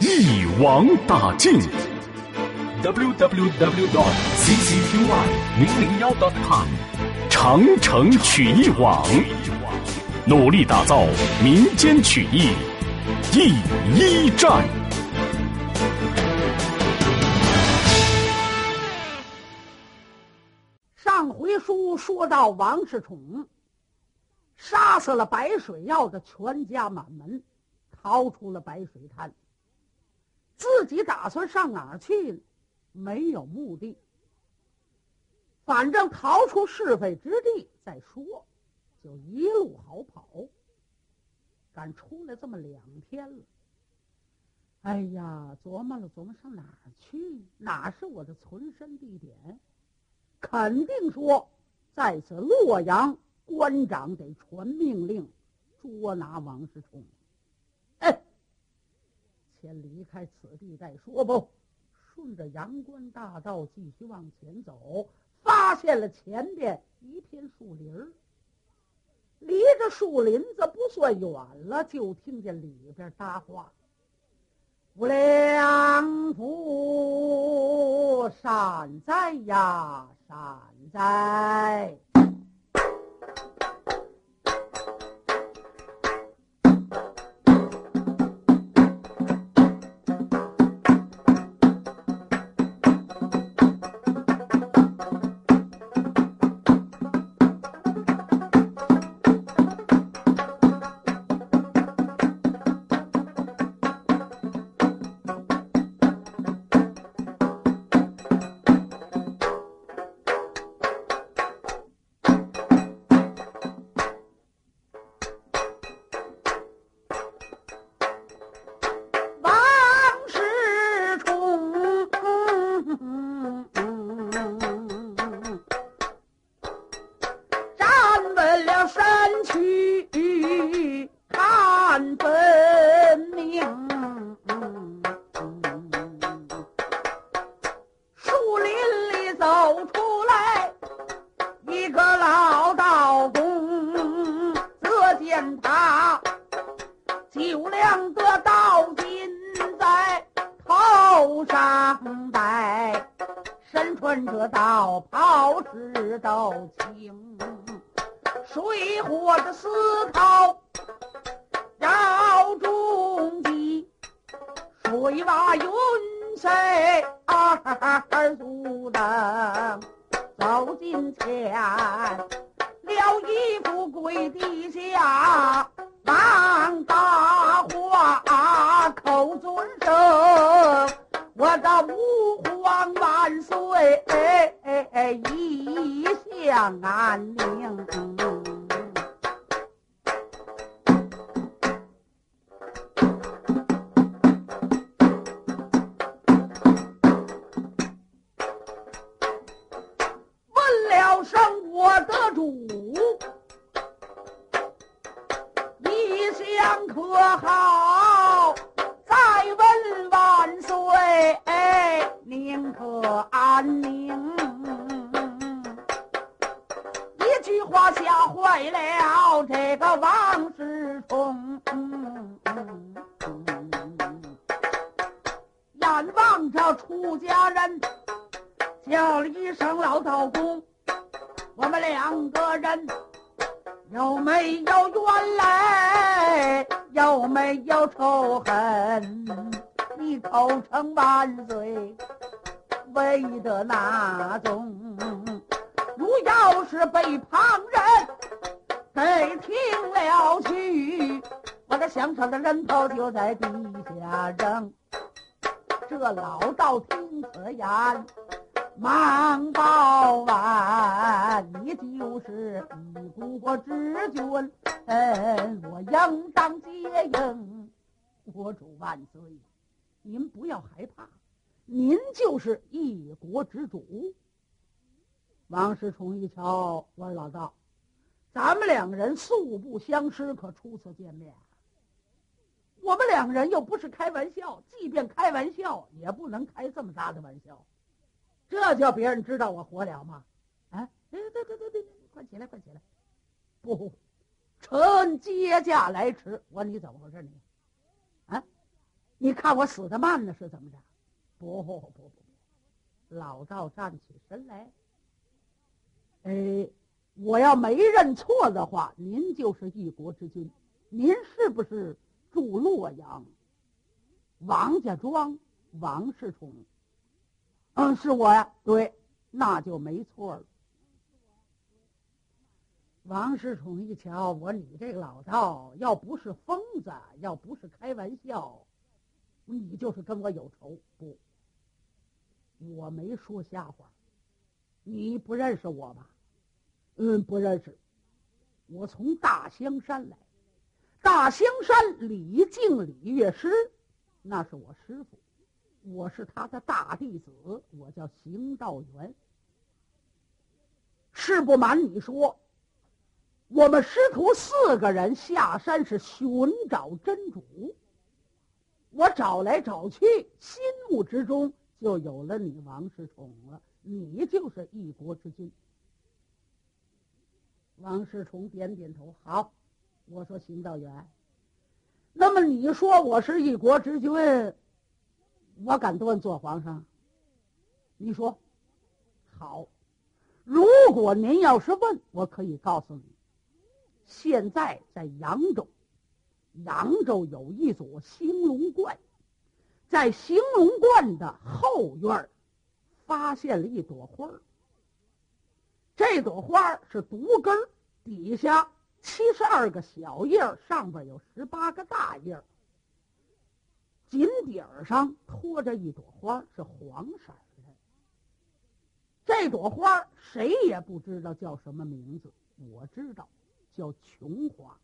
一网打尽。www dot ccqy 零零幺 dot com。长城曲艺网，努力打造民间曲艺第一站。上回书说到，王世充杀死了白水耀的全家满门，逃出了白水滩。自己打算上哪儿去？没有目的。反正逃出是非之地再说，就一路好跑。赶出来这么两天了，哎呀，琢磨了琢磨，上哪儿去？哪是我的存身地点？肯定说，在此洛阳，官长得传命令，捉拿王世充。先离开此地再说不？顺着阳关大道继续往前走。发现了前边一片树林儿，离着树林子不算远了，就听见里边搭话：“无良父，善哉呀，善哉！”去看分那个吾皇万岁，一向安宁。有没有怨来？有没有仇恨？你口称万岁，为的哪种？如要是被旁人给听了去，我这香肠的人头就在地下扔。这老道听此言。王宝钏，你就是一国之君，我应当接应。国主万岁，您不要害怕，您就是一国之主。王世充一瞧，我说老道，咱们两个人素不相识，可初次见面。我们两个人又不是开玩笑，即便开玩笑，也不能开这么大的玩笑。这叫别人知道我活了吗？啊！对对对对对，快起来，快起来！不，臣接驾来迟。我说你怎么回事？你啊？你看我死的慢呢，是怎么着？不不不不，老赵站起身来。哎，我要没认错的话，您就是一国之君。您是不是住洛阳？王家庄，王世充。嗯，是我呀。对，那就没错了。王世充一瞧，我你这个老道，要不是疯子，要不是开玩笑，你就是跟我有仇。不，我没说瞎话。你不认识我吧？嗯，不认识。我从大香山来，大香山李靖李乐师，那是我师傅，我是他的大弟子，我叫邢道元。是不瞒你说，我们师徒四个人下山是寻找真主，我找来找去，心目之中就有了你王世充了。你就是一国之君。王世充点点头，好。我说邢道元，那么你说我是一国之君，我敢断做皇上？你说好。如果您要是问，我可以告诉你，现在在扬州，扬州有一座兴隆观，在兴隆观的后院发现了一朵花儿，这朵花是独根底下七十二个小叶上边有十八个大叶锦底儿上托着一朵花是黄色的。这朵花谁也不知道叫什么名字，我知道，叫琼花。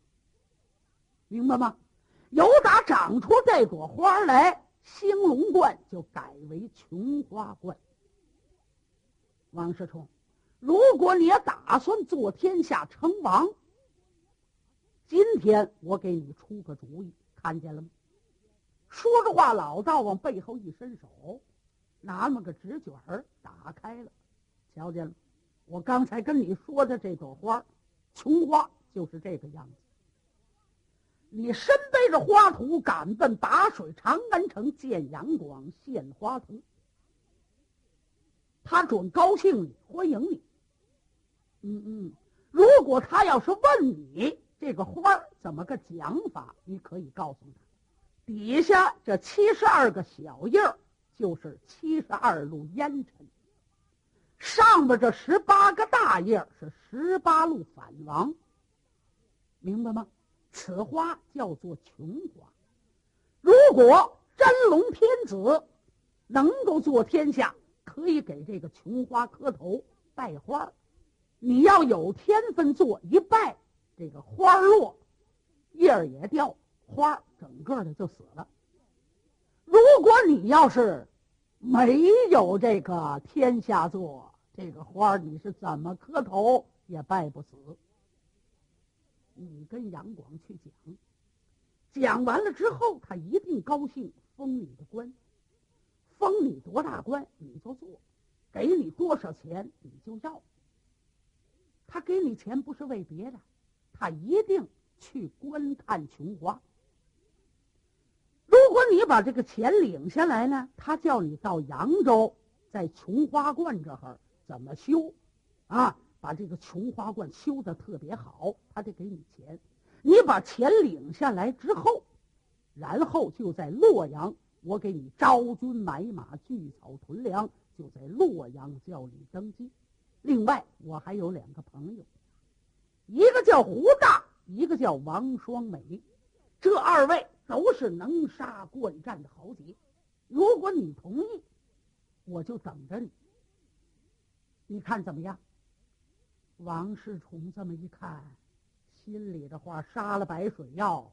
明白吗？由打长出这朵花来，兴隆观就改为琼花观。王世充，如果你也打算做天下称王，今天我给你出个主意，看见了吗？说着话，老道往背后一伸手，拿那么个纸卷儿打开了，瞧见了？我刚才跟你说的这朵花，琼花，就是这个样子。你身背着花图，赶奔打水长安城见杨广献花图。他准高兴你，欢迎你。嗯嗯，如果他要是问你这个花怎么个讲法，你可以告诉他，底下这七十二个小叶儿就是七十二路烟尘，上边这十八个大叶儿是十八路反王。明白吗？此花叫做琼花。如果真龙天子能够做天下。可以给这个琼花磕头拜花你要有天分做一拜，这个花落，叶儿也掉，花整个的就死了。如果你要是没有这个天下做这个花你是怎么磕头也拜不死。你跟杨广去讲，讲完了之后，他一定高兴，封你的官。封你多大官你就做，给你多少钱你就要。他给你钱不是为别的，他一定去观看琼花。如果你把这个钱领下来呢，他叫你到扬州，在琼花观这儿怎么修，啊，把这个琼花观修的特别好，他得给你钱。你把钱领下来之后，然后就在洛阳。我给你招军买马，聚草屯粮，就在洛阳叫你登基。另外，我还有两个朋友，一个叫胡大，一个叫王双美，这二位都是能杀惯战的豪杰。如果你同意，我就等着你。你看怎么样？王世充这么一看，心里的话杀了白水药。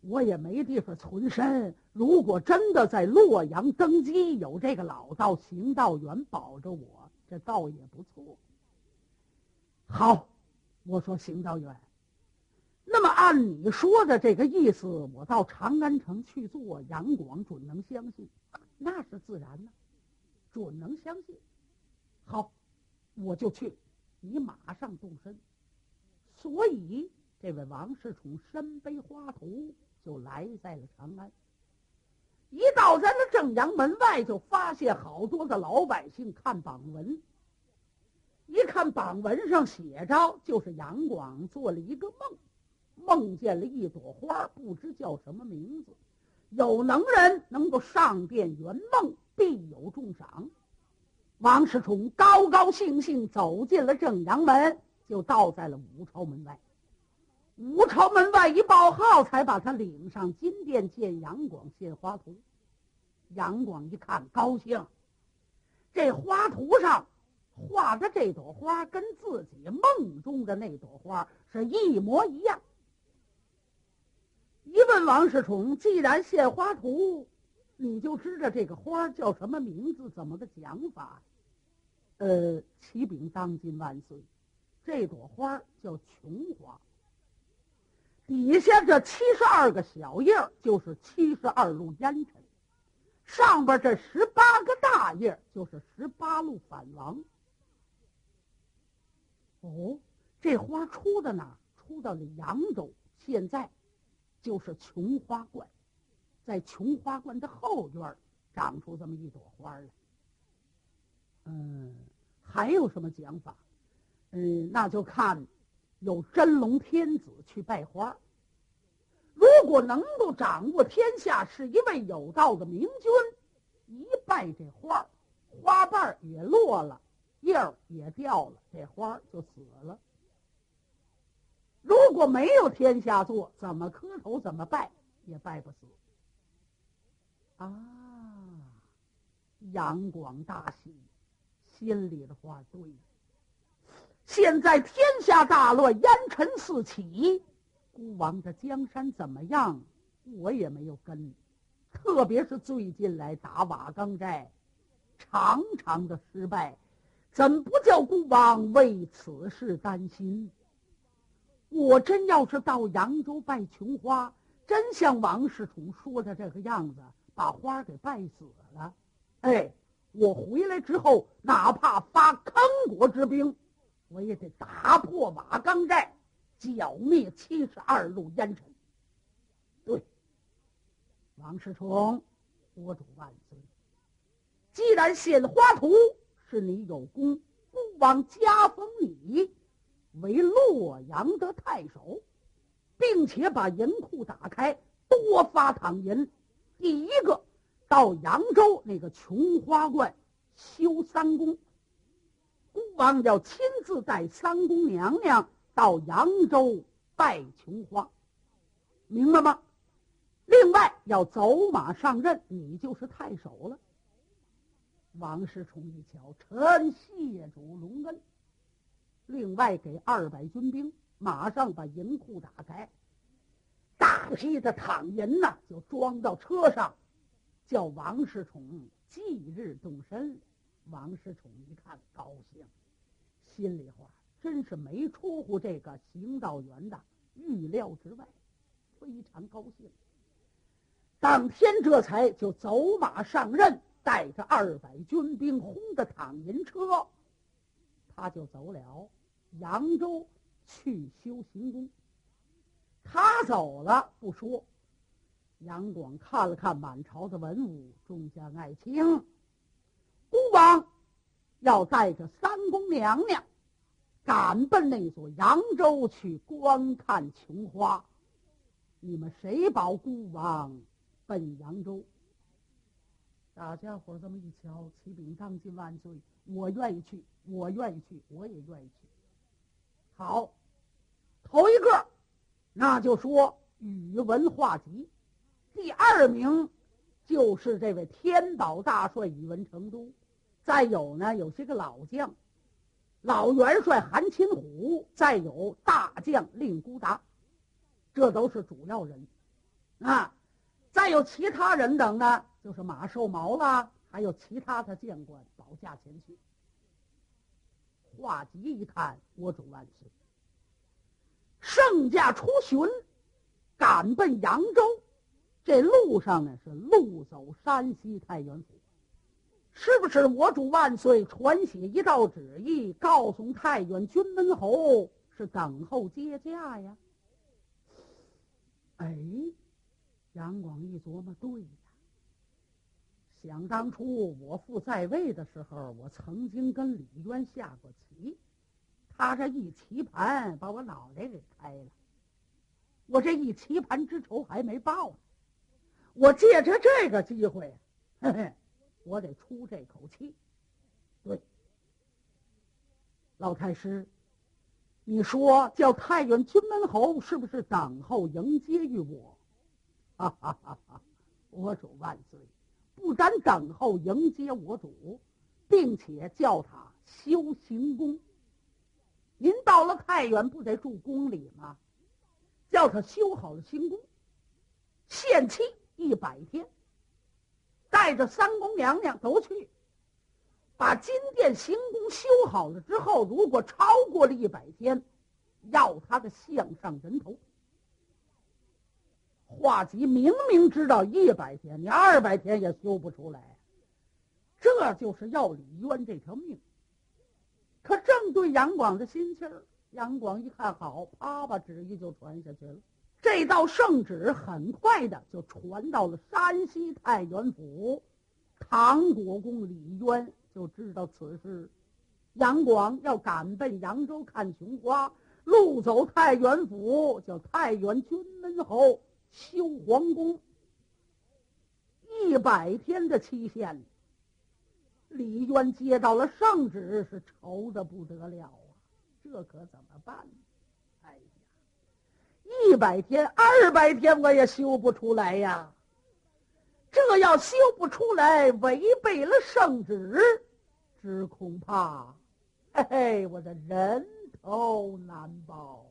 我也没地方存身。如果真的在洛阳登基，有这个老道行道员保着我，这倒也不错。好，我说行道员，那么按你说的这个意思，我到长安城去做，杨广准能相信，那是自然的，准能相信。好，我就去，你马上动身。所以，这位王世充身背花图，就来在了长安。一到咱的正阳门外，就发现好多的老百姓看榜文。一看榜文上写着，就是杨广做了一个梦，梦见了一朵花，不知叫什么名字。有能人能够上殿圆梦，必有重赏。王世充高高兴兴走进了正阳门，就到在了武朝门外。武朝门外一报号，才把他领上金殿见杨广献花图。杨广一看，高兴，这花图上。画的这朵花跟自己梦中的那朵花是一模一样。一问王世充，既然献花图，你就知道这个花叫什么名字，怎么个讲法？呃，启禀当今万岁，这朵花叫琼花。底下这七十二个小叶就是七十二路烟尘，上边这十八个大叶就是十八路反王。哦，这花出的哪？出到了扬州，现在就是琼花观，在琼花观的后院长出这么一朵花来。嗯，还有什么讲法？嗯，那就看有真龙天子去拜花。如果能够掌握天下，是一位有道的明君，一拜这花，花瓣也落了。叶儿也掉了，这花就死了。如果没有天下做，怎么磕头怎么拜也拜不死。啊！杨广大喜，心里的话对。现在天下大乱，烟尘四起，孤王的江山怎么样？我也没有跟。特别是最近来打瓦岗寨，常常的失败。怎不叫孤王为此事担心？我真要是到扬州拜琼花，真像王世充说的这个样子，把花给拜死了。哎，我回来之后，哪怕发坑国之兵，我也得打破瓦岗寨，剿灭七十二路烟尘。对，王世充，国主万岁！既然献花图。是你有功，不枉加封你为洛阳的太守，并且把银库打开，多发躺银。第一个到扬州那个琼花观修三宫，孤王要亲自带三宫娘娘到扬州拜琼花，明白吗？另外要走马上任，你就是太守了。王世充一瞧，臣谢主隆恩。另外给二百军兵，马上把银库打开，大批的躺银呐，就装到车上，叫王世充即日动身。王世充一看，高兴，心里话真是没出乎这个行道员的预料之外，非常高兴。当天这才就走马上任。带着二百军兵，轰的躺银车，他就走了扬州去修行宫。他走了不说，杨广看了看满朝的文武，众将爱卿，孤王要带着三宫娘娘赶奔那座扬州去观看琼花。你们谁保孤王奔扬州？大家伙这么一瞧，启禀当今万岁，我愿意去，我愿意去，我也愿意去。好，头一个，那就说宇文化及；第二名就是这位天宝大帅宇文成都；再有呢，有些个老将，老元帅韩擒虎；再有大将令孤达，这都是主要人。啊，再有其他人等呢，就是马寿毛啦，还有其他的将官保驾前去。华吉一看，我主万岁！圣驾出巡，赶奔扬州，这路上呢是路走山西太原府，是不是？我主万岁传写一道旨意，告诉太原军门侯是等候接驾呀？哎，杨广一琢磨，对。想当初我父在位的时候，我曾经跟李渊下过棋，他这一棋盘把我脑袋给开了，我这一棋盘之仇还没报呢。我借着这个机会，嘿嘿，我得出这口气。对，老太师，你说叫太原军门侯是不是等候迎接于我？哈哈哈哈！我主万岁。不但等候迎接我主，并且叫他修行宫。您到了太原，不得住宫里吗？叫他修好了行宫，限期一百天，带着三宫娘娘都去，把金殿行宫修好了之后，如果超过了一百天，要他的项上人头。华吉明明知道一百天，你二百天也修不出来，这就是要李渊这条命。可正对杨广的心气儿，杨广一看好，啪把旨意就传下去了。这道圣旨很快的就传到了山西太原府，唐国公李渊就知道此事，杨广要赶奔扬州看琼花，路走太原府，叫太原军门侯。修皇宫一百天的期限，李渊接到了圣旨，是愁的不得了啊！这可怎么办？哎呀，一百天、二百天我也修不出来呀！这要修不出来，违背了圣旨，只恐怕，嘿嘿，我的人头难保。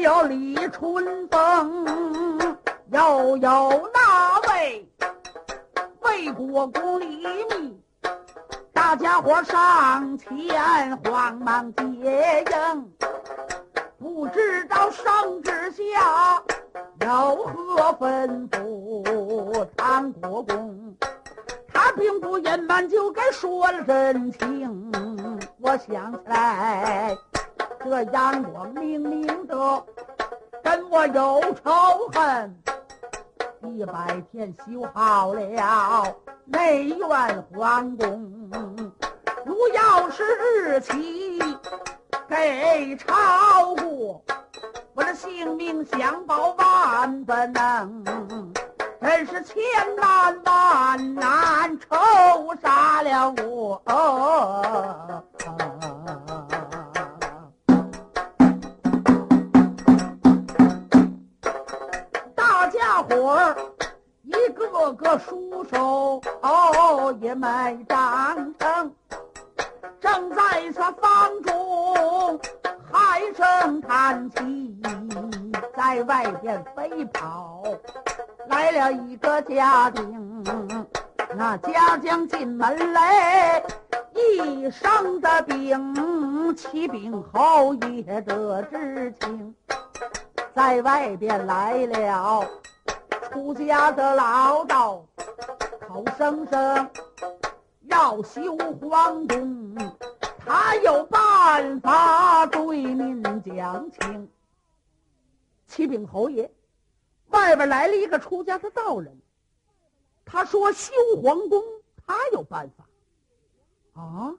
有李春风，又有那位魏国公李密，大家伙上前慌忙接应，不知道圣旨下有何吩咐，唐国公。他并不隐瞒，就该说了真情。我想起来，这杨广明明的跟我有仇恨。一百天修好了内院皇宫，如要是日期给超过，我的性命想保万不能。真是千难万家丁，那家将进门来，一生的病，起病后也得知情，在外边来了出家的老道口声声要修皇宫，他有办法对您讲情。启禀侯爷，外边来了一个出家的道人，他说修皇宫他有办法。啊！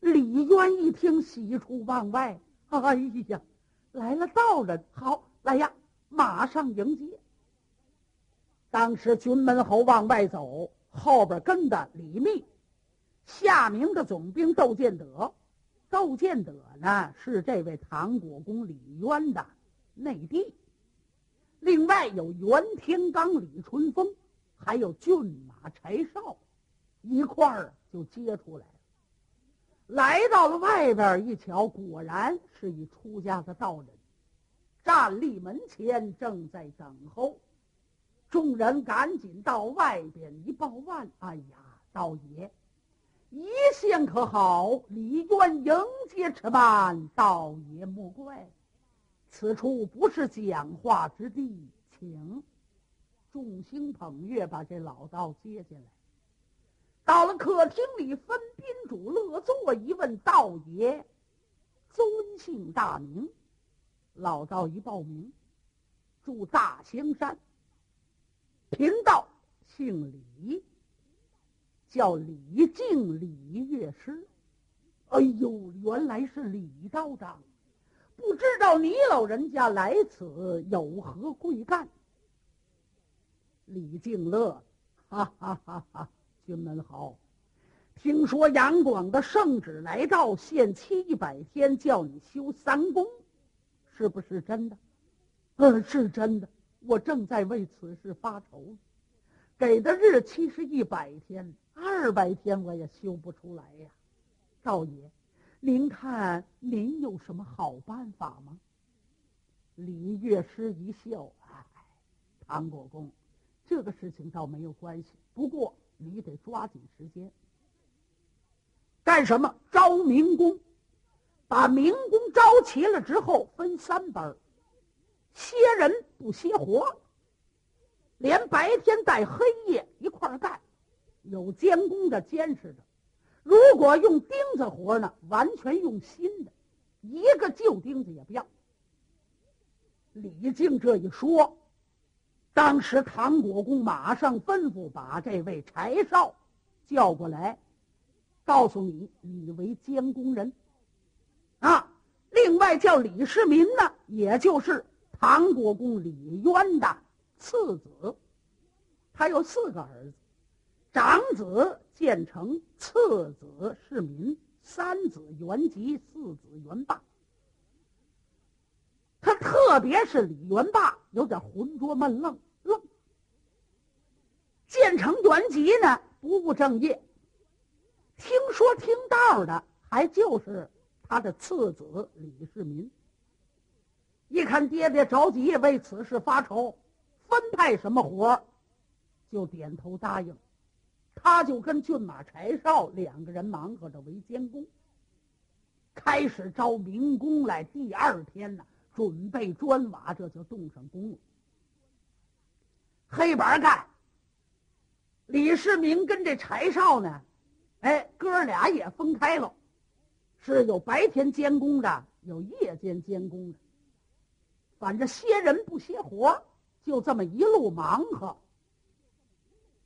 李渊一听，喜出望外。哎呀，来了道人，好来呀，马上迎接。当时军门侯往外走，后边跟的李密，夏明的总兵窦建德。窦建德呢，是这位唐国公李渊的内弟。另外有袁天罡、李淳风，还有骏马柴少，一块儿就接出来。来到了外边一瞧，果然是一出家的道人，站立门前，正在等候。众人赶紧到外边一报万：“哎呀，道爷，一线可好？李渊迎接吃饭，道爷莫怪，此处不是讲话之地，请。”众星捧月，把这老道接进来。到了客厅里，分宾主乐坐，一问道爷尊姓大名，老道一报名，住大香山。贫道姓李，叫李靖，李乐师。哎呦，原来是李道长，不知道你老人家来此有何贵干？李靖乐，哈哈哈哈。君门侯，听说杨广的圣旨来到，限期一百天，叫你修三宫，是不是真的？嗯，是真的。我正在为此事发愁，给的日期是一百天，二百天我也修不出来呀。赵爷，您看您有什么好办法吗？李乐师一笑，哎，唐国公，这个事情倒没有关系，不过。你得抓紧时间，干什么？招民工，把民工招齐了之后，分三班歇人不歇活，连白天带黑夜一块干，有监工的监视着。如果用钉子活呢，完全用新的，一个旧钉子也不要。李靖这一说。当时唐国公马上吩咐把这位柴少叫过来，告诉你，你为监工人，啊，另外叫李世民呢，也就是唐国公李渊的次子，他有四个儿子，长子建成，次子世民，三子元吉，四子元霸。他特别是李元霸有点浑浊闷愣愣。建成元吉呢不务正业，听说听道的还就是他的次子李世民。一看爹爹着急，为此事发愁，分派什么活就点头答应。他就跟骏马柴少两个人忙活着为监工，开始招民工来。第二天呢。准备砖瓦，这就动上工了。黑板干。李世民跟这柴少呢，哎，哥俩也分开了，是有白天监工的，有夜间监工的。反正歇人不歇活，就这么一路忙活。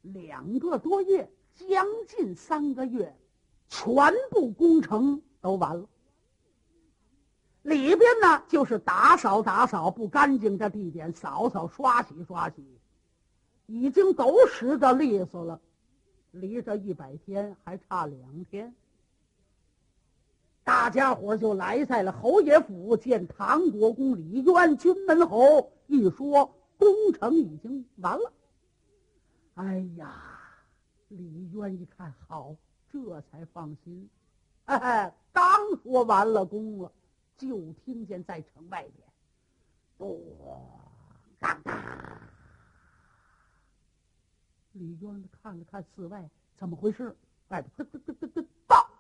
两个多月，将近三个月，全部工程都完了。里边呢，就是打扫打扫不干净的地点，扫扫刷洗刷洗，已经都拾的利索了。离这一百天还差两天，大家伙就来在了侯爷府见唐国公李渊军门侯。一说工程已经完了，哎呀，李渊一看好，这才放心。哎，刚说完了工了。就听见在城外边，咚当当。李渊看了看四外，怎么回事？外边噔噔噔噔噔报，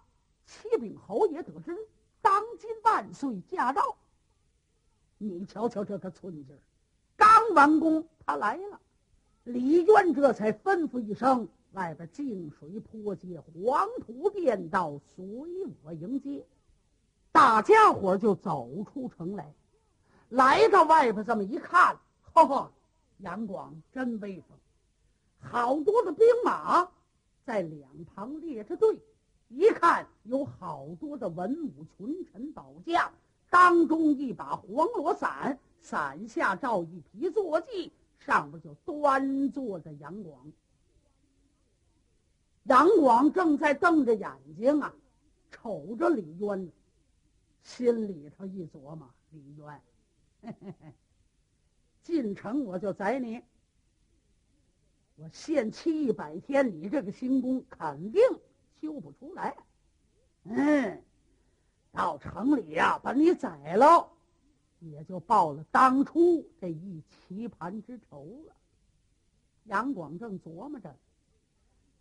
启禀侯爷得知，当今万岁驾到。你瞧瞧这个寸劲儿，刚完工他来了，李渊这才吩咐一声：“外边净水泼街，黄土垫道，随我迎接。”大家伙就走出城来，来到外边这么一看，哈哈，杨广真威风，好多的兵马在两旁列着队，一看有好多的文武群臣保将，当中一把黄罗伞，伞下罩一匹坐骑。上边就端坐着杨广，杨广正在瞪着眼睛啊，瞅着李渊呢，心里头一琢磨：李渊，进城我就宰你，我限期一百天，你这个新宫肯定修不出来。嗯，到城里呀，把你宰了。也就报了当初这一棋盘之仇了。杨广正琢磨着，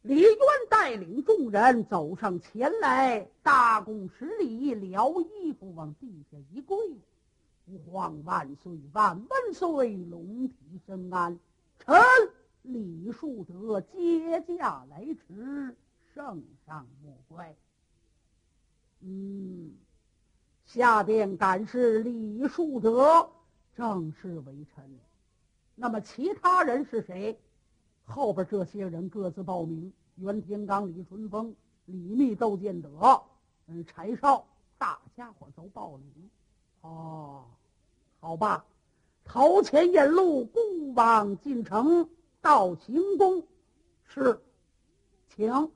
李渊带领众人走上前来，大拱十礼，撩衣服往地下一跪：“吾皇万岁万万岁，龙体深安。臣李树德接驾来迟，圣上莫怪。”嗯。下殿敢是李树德正式为臣，那么其他人是谁？后边这些人各自报名：袁天罡、李淳风、李密、窦建德、嗯，柴少，大家伙都报名。哦，好吧，头前引路，孤往进城到行宫。是，请。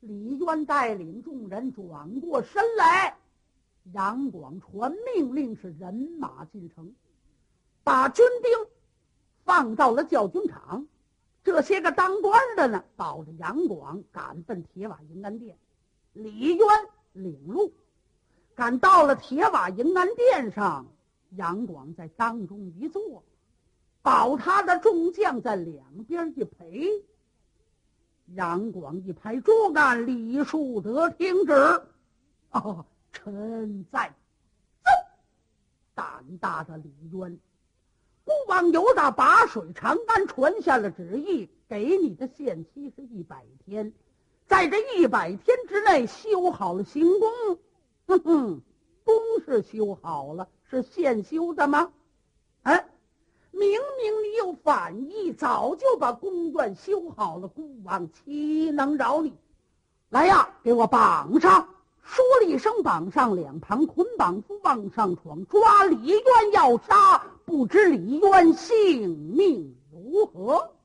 李渊带领众人转过身来。杨广传命令，是人马进城，把军兵放到了教军场。这些个当官的呢，保着杨广赶奔铁瓦营安殿。李渊领路，赶到了铁瓦营安殿上，杨广在当中一坐，保他的众将在两边一陪。杨广一拍桌杆：“李树德，听旨！”哦。臣在，走！胆大的李渊，王由大把水长安传下了旨意，给你的限期是一百天，在这一百天之内修好了行宫。哼哼，宫是修好了，是现修的吗？哎，明明你有反意，早就把宫院修好了，孤王岂能饶你？来呀，给我绑上！说了一声，绑上两旁捆绑夫往上闯，抓李渊要杀，不知李渊性命如何。